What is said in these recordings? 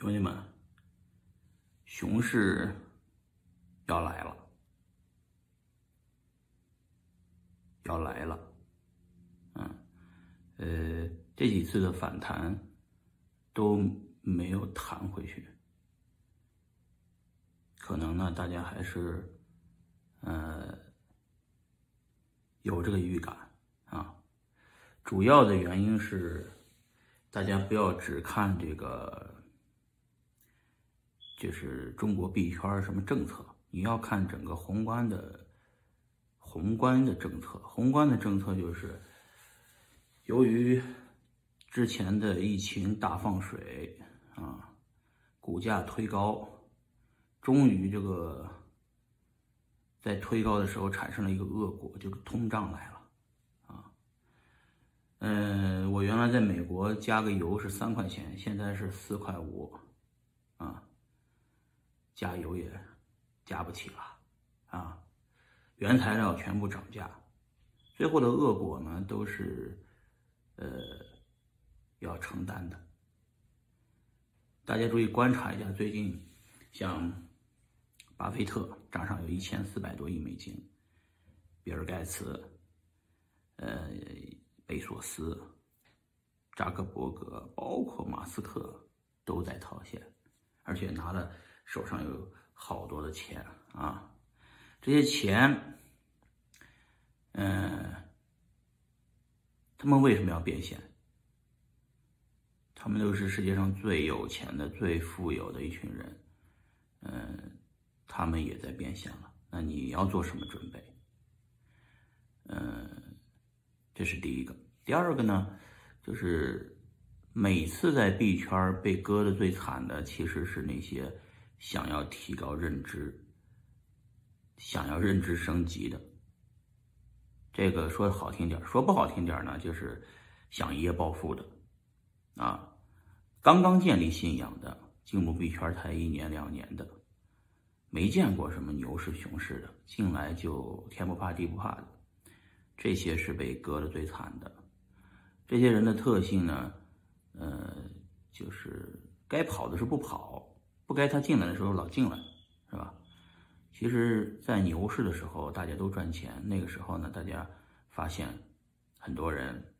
兄弟们，熊市要来了，要来了。嗯，呃，这几次的反弹都没有弹回去，可能呢，大家还是呃有这个预感啊。主要的原因是，大家不要只看这个。就是中国币圈什么政策，你要看整个宏观的宏观的政策。宏观的政策就是，由于之前的疫情大放水啊，股价推高，终于这个在推高的时候产生了一个恶果，就是通胀来了啊。嗯，我原来在美国加个油是三块钱，现在是四块五。加油也加不起了，啊，原材料全部涨价，最后的恶果呢都是，呃，要承担的。大家注意观察一下，最近像巴菲特账上有一千四百多亿美金，比尔盖茨、呃，贝索斯、扎克伯格，包括马斯克都在套现，而且拿了。手上有好多的钱啊，这些钱，嗯，他们为什么要变现？他们都是世界上最有钱的、最富有的一群人，嗯，他们也在变现了。那你要做什么准备？嗯，这是第一个。第二个呢，就是每次在币圈被割的最惨的，其实是那些。想要提高认知、想要认知升级的，这个说的好听点说不好听点呢，就是想一夜暴富的，啊，刚刚建立信仰的，进入币圈才一年两年的，没见过什么牛市熊市的，进来就天不怕地不怕的，这些是被割的最惨的。这些人的特性呢，呃，就是该跑的是不跑。不该他进来的时候老进来，是吧？其实，在牛市的时候，大家都赚钱。那个时候呢，大家发现很多人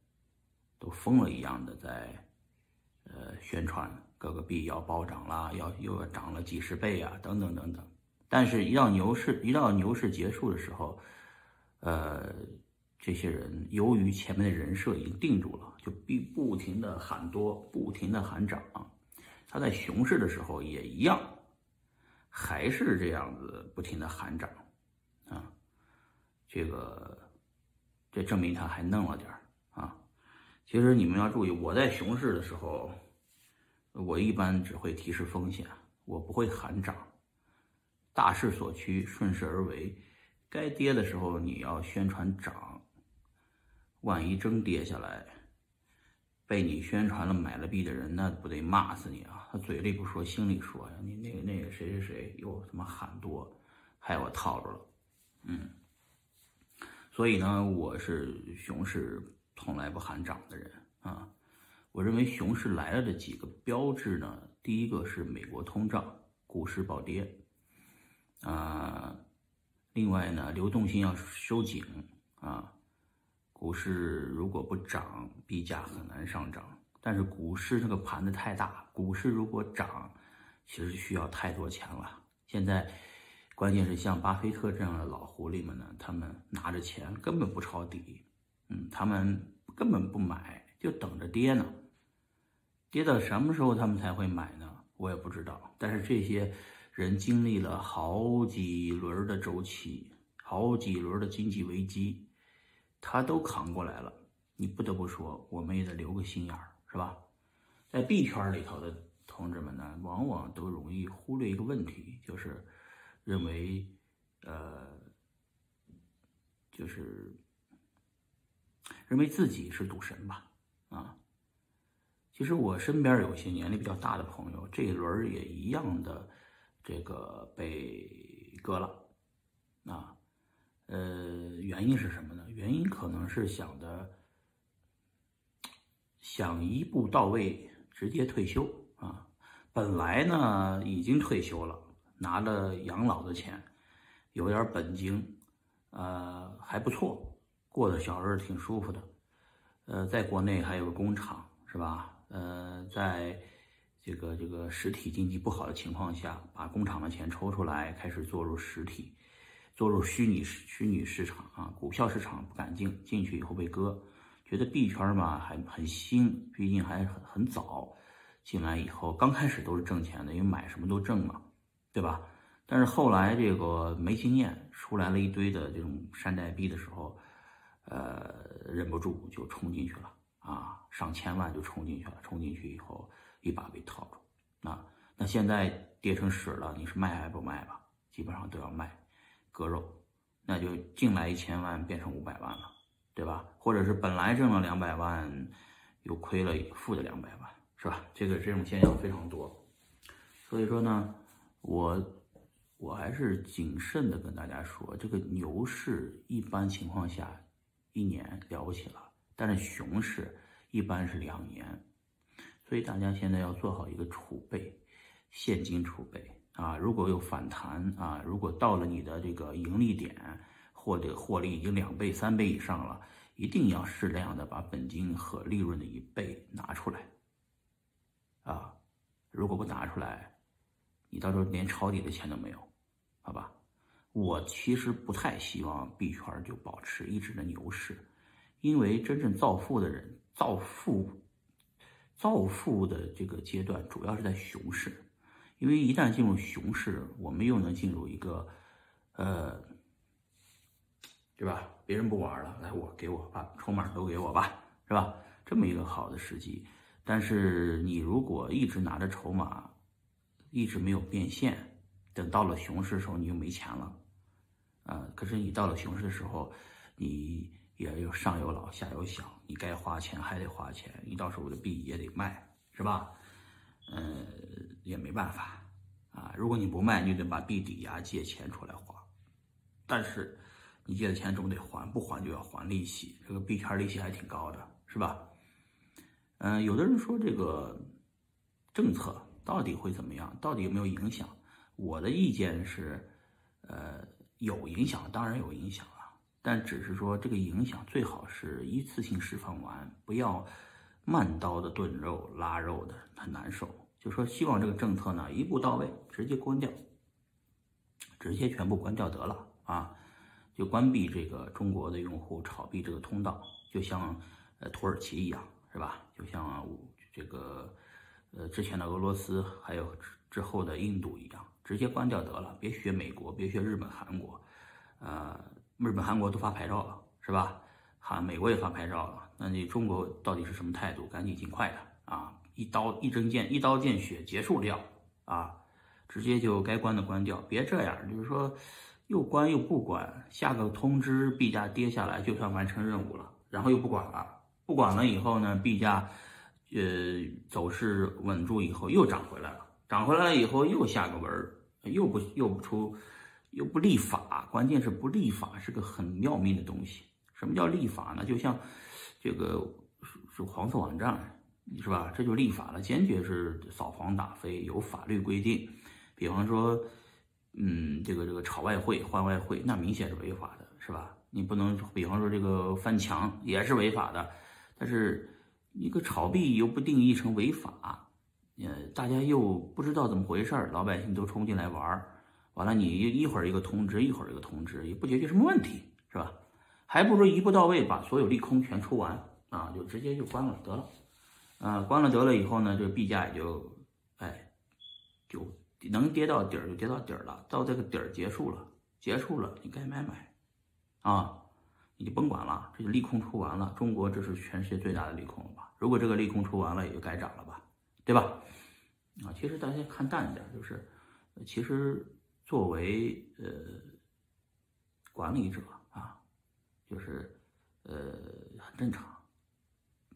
都疯了一样的在呃宣传各个币要暴涨啦，要又要涨了几十倍啊，等等等等。但是，一到牛市，一到牛市结束的时候，呃，这些人由于前面的人设已经定住了，就必不停的喊多，不停的喊涨。他在熊市的时候也一样，还是这样子不停的喊涨，啊，这个这证明他还弄了点啊。其实你们要注意，我在熊市的时候，我一般只会提示风险，我不会喊涨。大势所趋，顺势而为。该跌的时候你要宣传涨，万一真跌下来。被你宣传了买了币的人，那不得骂死你啊！他嘴里不说，心里说呀。你那个那个谁谁谁又他妈喊多，害我套住了。嗯，所以呢，我是熊市从来不喊涨的人啊。我认为熊市来了的几个标志呢，第一个是美国通胀，股市暴跌啊。另外呢，流动性要收紧啊。股市如果不涨，币价很难上涨。但是股市这个盘子太大，股市如果涨，其实需要太多钱了。现在，关键是像巴菲特这样的老狐狸们呢，他们拿着钱根本不抄底，嗯，他们根本不买，就等着跌呢。跌到什么时候他们才会买呢？我也不知道。但是这些人经历了好几轮的周期，好几轮的经济危机。他都扛过来了，你不得不说，我们也得留个心眼儿，是吧？在 B 圈里头的同志们呢，往往都容易忽略一个问题，就是认为，呃，就是认为自己是赌神吧？啊，其实我身边有些年龄比较大的朋友，这一轮也一样的，这个被割了，啊。呃，原因是什么呢？原因可能是想的，想一步到位，直接退休啊。本来呢已经退休了，拿着养老的钱，有点本金，呃还不错，过的小日子挺舒服的。呃，在国内还有个工厂，是吧？呃，在这个这个实体经济不好的情况下，把工厂的钱抽出来，开始做入实体，做入虚拟虚拟市场啊，股票市场不敢进，进去以后被割，觉得币圈嘛还很新，毕竟还很很早。进来以后，刚开始都是挣钱的，因为买什么都挣嘛，对吧？但是后来这个没经验，出来了一堆的这种山寨币的时候，呃，忍不住就冲进去了啊，上千万就冲进去了，冲进去以后一把被套住啊。那现在跌成屎了，你是卖还不卖吧？基本上都要卖，割肉，那就进来一千万变成五百万了，对吧？或者是本来挣了两百万，又亏了负的两百万。是吧？这个这种现象非常多，所以说呢，我我还是谨慎的跟大家说，这个牛市一般情况下一年了不起了，但是熊市一般是两年，所以大家现在要做好一个储备，现金储备啊，如果有反弹啊，如果到了你的这个盈利点或者获利已经两倍三倍以上了，一定要适量的把本金和利润的一倍拿出来。啊，如果不拿出来，你到时候连抄底的钱都没有，好吧？我其实不太希望币圈就保持一直的牛市，因为真正造富的人，造富、造富的这个阶段主要是在熊市，因为一旦进入熊市，我们又能进入一个，呃，对吧？别人不玩了，来我给我把筹码都给我吧，是吧？这么一个好的时机。但是你如果一直拿着筹码，一直没有变现，等到了熊市的时候你就没钱了，啊！可是你到了熊市的时候，你也有上有老下有小，你该花钱还得花钱，你到时候的币也得卖，是吧？嗯，也没办法啊！如果你不卖，你就得把币抵押借钱出来花，但是你借的钱总得还，不还就要还利息，这个币圈利息还挺高的，是吧？嗯，有的人说这个政策到底会怎么样？到底有没有影响？我的意见是，呃，有影响，当然有影响了，但只是说这个影响最好是一次性释放完，不要慢刀的炖肉、拉肉的，很难受。就说希望这个政策呢一步到位，直接关掉，直接全部关掉得了啊，就关闭这个中国的用户炒币这个通道，就像呃土耳其一样。是吧？就像这个，呃，之前的俄罗斯，还有之后的印度一样，直接关掉得了，别学美国，别学日本、韩国，呃，日本、韩国都发牌照了，是吧？韩、美国也发牌照了，那你中国到底是什么态度？赶紧尽快的啊，一刀一针见，一刀见血结束掉啊，直接就该关的关掉，别这样，就是说又关又不管，下个通知币价跌下来就算完成任务了，然后又不管了。不管了以后呢，币价，呃，走势稳住以后又涨回来了，涨回来了以后又下个文儿，又不又不出，又不立法，关键是不立法是个很要命的东西。什么叫立法呢？就像这个是黄色网站，是吧？这就立法了，坚决是扫黄打非，有法律规定。比方说，嗯，这个这个炒外汇换外汇，那明显是违法的，是吧？你不能，比方说这个翻墙也是违法的。但是一个炒币又不定义成违法，呃，大家又不知道怎么回事儿，老百姓都冲进来玩儿，完了你一会儿一个通知，一会儿一个通知，也不解决什么问题，是吧？还不如一步到位把所有利空全出完啊，就直接就关了得了，啊，关了得了以后呢，这个币价也就，哎，就能跌到底儿就跌到底儿了，到这个底儿结束了，结束了，你该买买，啊。你就甭管了，这就利空出完了。中国这是全世界最大的利空了吧？如果这个利空出完了，也就该涨了吧，对吧？啊，其实大家看淡一点，就是，其实作为呃管理者啊，就是呃很正常。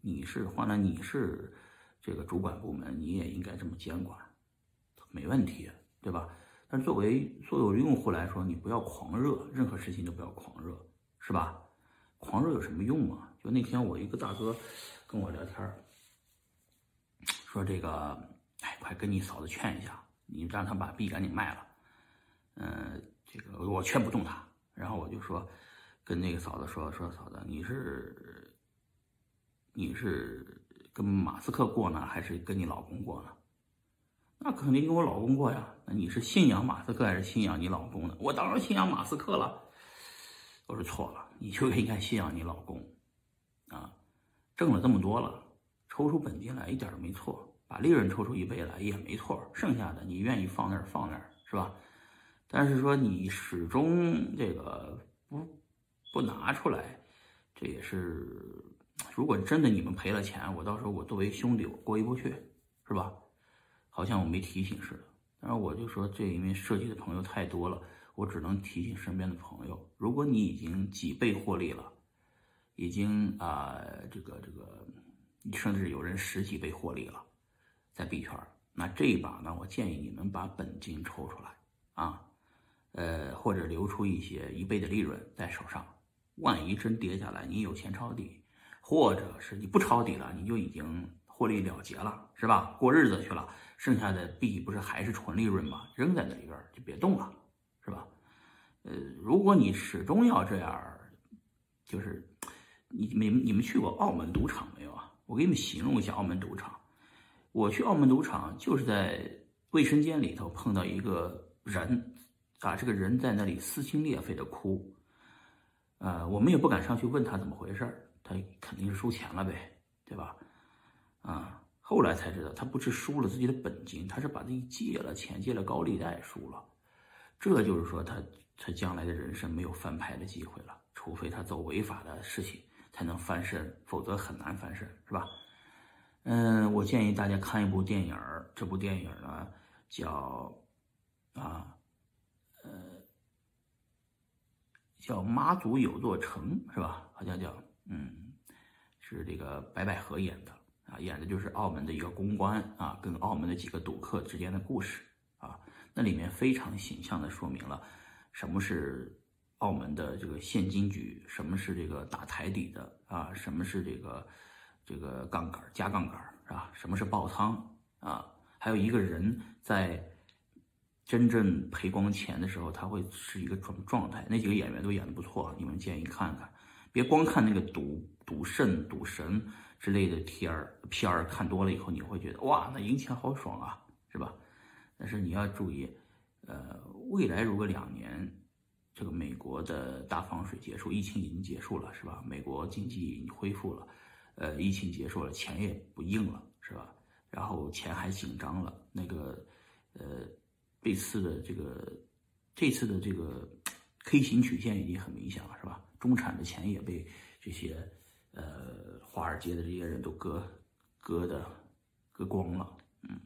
你是换了你是这个主管部门，你也应该这么监管，没问题，对吧？但作为所有用户来说，你不要狂热，任何事情都不要狂热，是吧？狂热有什么用啊？就那天我一个大哥跟我聊天说这个，哎，快跟你嫂子劝一下，你让他把币赶紧卖了。嗯，这个我劝不动他。然后我就说，跟那个嫂子说说嫂子，你是你是跟马斯克过呢，还是跟你老公过呢？那肯定跟我老公过呀。那你是信仰马斯克还是信仰你老公呢？我当然信仰马斯克了。我说错了，你就应该信仰你老公，啊，挣了这么多了，抽出本金来一点都没错，把利润抽出一倍来也没错，剩下的你愿意放那儿放那儿是吧？但是说你始终这个不不拿出来，这也是，如果真的你们赔了钱，我到时候我作为兄弟我过意不去，是吧？好像我没提醒似的。但是我就说这里面涉及的朋友太多了。我只能提醒身边的朋友：如果你已经几倍获利了，已经啊，这个这个，甚至有人十几倍获利了，在币圈，那这一把呢，我建议你们把本金抽出来啊，呃，或者留出一些一倍的利润在手上，万一真跌下来，你有钱抄底，或者是你不抄底了，你就已经获利了结了，是吧？过日子去了，剩下的币不是还是纯利润吗？扔在那里边就别动了。是吧？呃，如果你始终要这样，就是你你你们去过澳门赌场没有啊？我给你们形容一下澳门赌场。我去澳门赌场，就是在卫生间里头碰到一个人，啊，这个人在那里撕心裂肺的哭，呃，我们也不敢上去问他怎么回事他肯定是输钱了呗，对吧？啊，后来才知道他不是输了自己的本金，他是把自己借了钱，借了高利贷输了。这就是说，他他将来的人生没有翻牌的机会了，除非他做违法的事情才能翻身，否则很难翻身，是吧？嗯，我建议大家看一部电影这部电影呢叫啊，呃，叫《妈祖有座城》，是吧？好像叫嗯，是这个白百合演的演的就是澳门的一个公关啊，跟澳门的几个赌客之间的故事啊。那里面非常形象地说明了什么是澳门的这个现金局，什么是这个打台底的啊，什么是这个这个杠杆加杠杆是吧？什么是爆仓啊？还有一个人在真正赔光钱的时候，他会是一个什么状态？那几个演员都演得不错，你们建议看看，别光看那个赌赌圣、赌神之类的片儿片儿，看多了以后你会觉得哇，那赢钱好爽啊，是吧？但是你要注意，呃，未来如果两年，这个美国的大放水结束，疫情已经结束了，是吧？美国经济已经恢复了，呃，疫情结束了，钱也不硬了，是吧？然后钱还紧张了，那个，呃，这次的这个，这次的这个 K 型曲线已经很明显了，是吧？中产的钱也被这些，呃，华尔街的这些人都割，割的，割光了，嗯，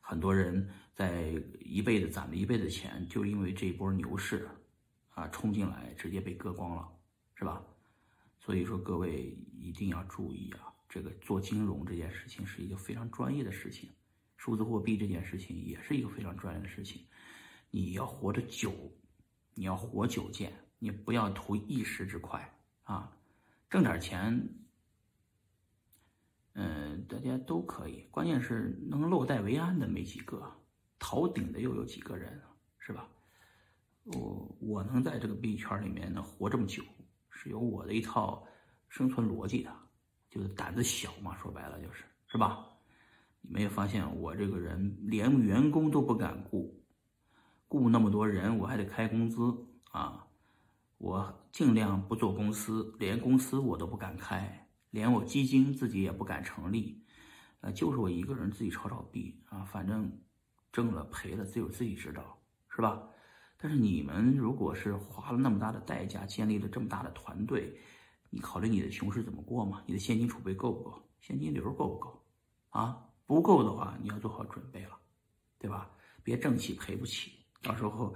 很多人。在一辈子攒了一辈子钱，就因为这一波牛市，啊，冲进来直接被割光了，是吧？所以说各位一定要注意啊，这个做金融这件事情是一个非常专业的事情，数字货币这件事情也是一个非常专业的事情。你要活得久，你要活久见，你不要图一时之快啊，挣点钱。嗯，大家都可以，关键是能落袋为安的没几个。逃顶的又有几个人，是吧？我我能在这个币圈里面能活这么久，是有我的一套生存逻辑的，就是胆子小嘛，说白了就是，是吧？你没有发现我这个人连员工都不敢雇，雇那么多人我还得开工资啊！我尽量不做公司，连公司我都不敢开，连我基金自己也不敢成立，呃，就是我一个人自己炒炒币啊，反正。挣了赔了，只有自己知道，是吧？但是你们如果是花了那么大的代价，建立了这么大的团队，你考虑你的熊市怎么过吗？你的现金储备够不够？现金流够不够？啊，不够的话，你要做好准备了，对吧？别挣起赔不起，到时候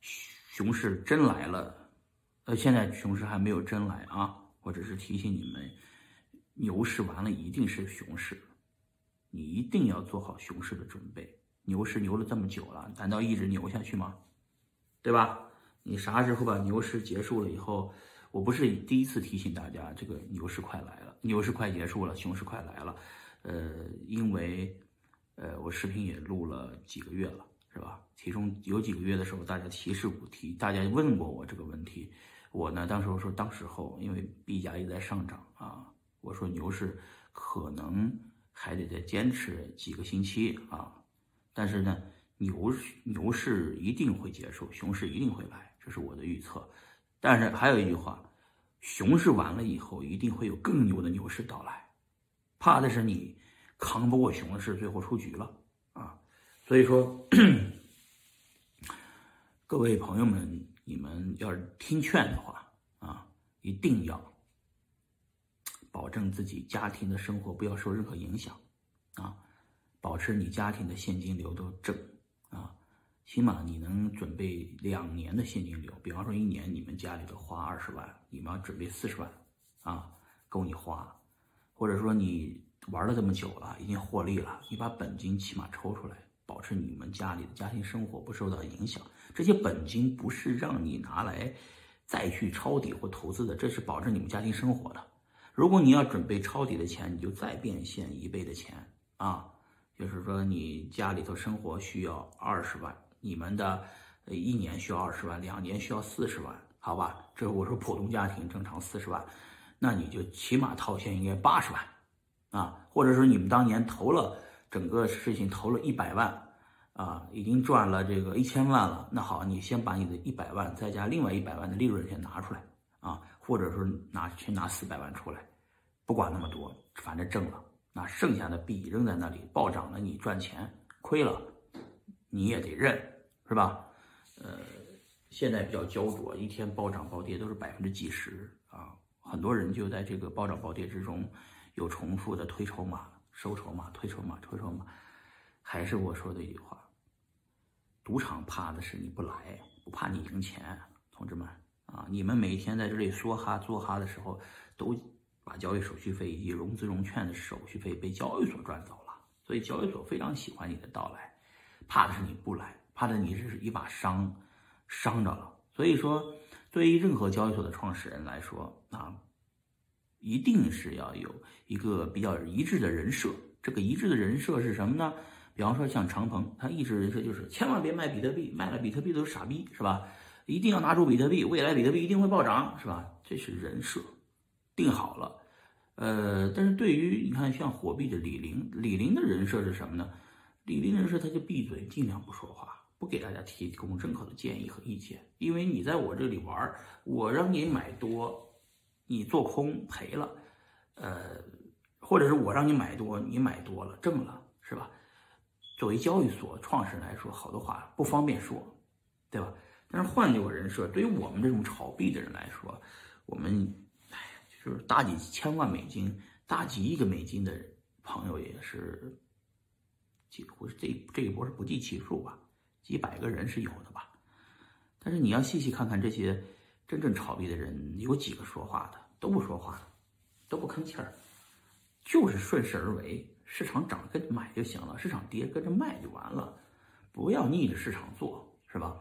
熊市真来了，呃，现在熊市还没有真来啊，我只是提醒你们，牛市完了一定是熊市，你一定要做好熊市的准备。牛市牛了这么久了，难道一直牛下去吗？对吧？你啥时候把牛市结束了以后，我不是第一次提醒大家，这个牛市快来了，牛市快结束了，熊市快来了。呃，因为，呃，我视频也录了几个月了，是吧？其中有几个月的时候，大家提示不提，大家问过我这个问题，我呢，当时我说，当时候因为币价一直在上涨啊，我说牛市可能还得再坚持几个星期啊，但是呢，牛牛市一定会结束，熊市一定会来，这是我的预测。但是还有一句话，熊市完了以后，一定会有更牛的牛市到来，怕的是你。扛不过熊市，最后出局了啊！所以说，各位朋友们，你们要是听劝的话啊，一定要保证自己家庭的生活不要受任何影响啊，保持你家庭的现金流都正啊，起码你能准备两年的现金流。比方说，一年你们家里头花二十万，你们要准备四十万啊，够你花，或者说你。玩了这么久了，已经获利了，你把本金起码抽出来，保持你们家里的家庭生活不受到影响。这些本金不是让你拿来再去抄底或投资的，这是保证你们家庭生活的。如果你要准备抄底的钱，你就再变现一倍的钱啊！就是说你家里头生活需要二十万，你们的一年需要二十万，两年需要四十万，好吧？这我说普通家庭正常四十万，那你就起码套现应该八十万。啊，或者说你们当年投了整个事情投了一百万，啊，已经赚了这个一千万了。那好，你先把你的一百万再加另外一百万的利润先拿出来，啊，或者说拿去拿四百万出来，不管那么多，反正挣了，那剩下的币扔在那里暴涨了，你赚钱亏了，你也得认，是吧？呃，现在比较焦灼，一天暴涨暴跌都是百分之几十啊，很多人就在这个暴涨暴跌之中。有重复的推筹码、收筹码、推筹码、推筹码，还是我说的一句话：赌场怕的是你不来，不怕你赢钱。同志们啊，你们每天在这里梭哈做哈的时候，都把交易手续费以及融资融券的手续费被交易所赚走了。所以交易所非常喜欢你的到来，怕的是你不来，怕的你是一把伤，伤着了。所以说，对于任何交易所的创始人来说啊。一定是要有一个比较一致的人设，这个一致的人设是什么呢？比方说像长鹏，他一直人设就是千万别卖比特币，卖了比特币都是傻逼，是吧？一定要拿出比特币，未来比特币一定会暴涨，是吧？这是人设，定好了。呃，但是对于你看像火币的李林，李林的人设是什么呢？李林人设他就闭嘴，尽量不说话，不给大家提供任何的建议和意见，因为你在我这里玩，我让你买多。你做空赔了，呃，或者是我让你买多，你买多了挣了，是吧？作为交易所创始人来说，好多话不方便说，对吧？但是换一个人设，对于我们这种炒币的人来说，我们哎，就是大几千万美金、大几亿个美金的朋友也是几乎这这一波是不计其数吧，几百个人是有的吧。但是你要细细看看这些。真正炒币的人有几个说话的？都不说话，都不吭气儿，就是顺势而为。市场涨跟着买就行了，市场跌跟着卖就完了，不要逆着市场做，是吧？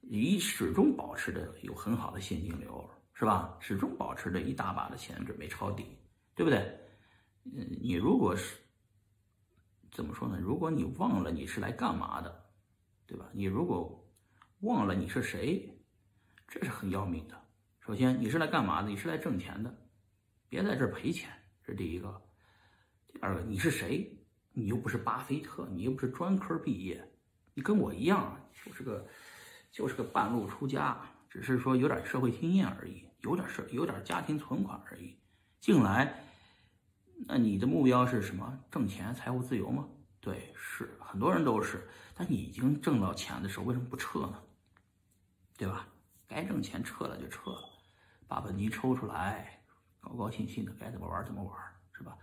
你始终保持着有很好的现金流，是吧？始终保持着一大把的钱准备抄底，对不对？嗯，你如果是怎么说呢？如果你忘了你是来干嘛的，对吧？你如果忘了你是谁？这是很要命的。首先，你是来干嘛的？你是来挣钱的，别在这儿赔钱。这是第一个。二个，你是谁？你又不是巴菲特，你又不是专科毕业，你跟我一样，就是个，就是个半路出家，只是说有点社会经验而已，有点社，有点家庭存款而已。进来，那你的目标是什么？挣钱，财务自由吗？对，是很多人都是。但你已经挣到钱的时候，为什么不撤呢？对吧？该挣钱撤了就撤了，把本金抽出来，高高兴兴的该怎么玩怎么玩，是吧？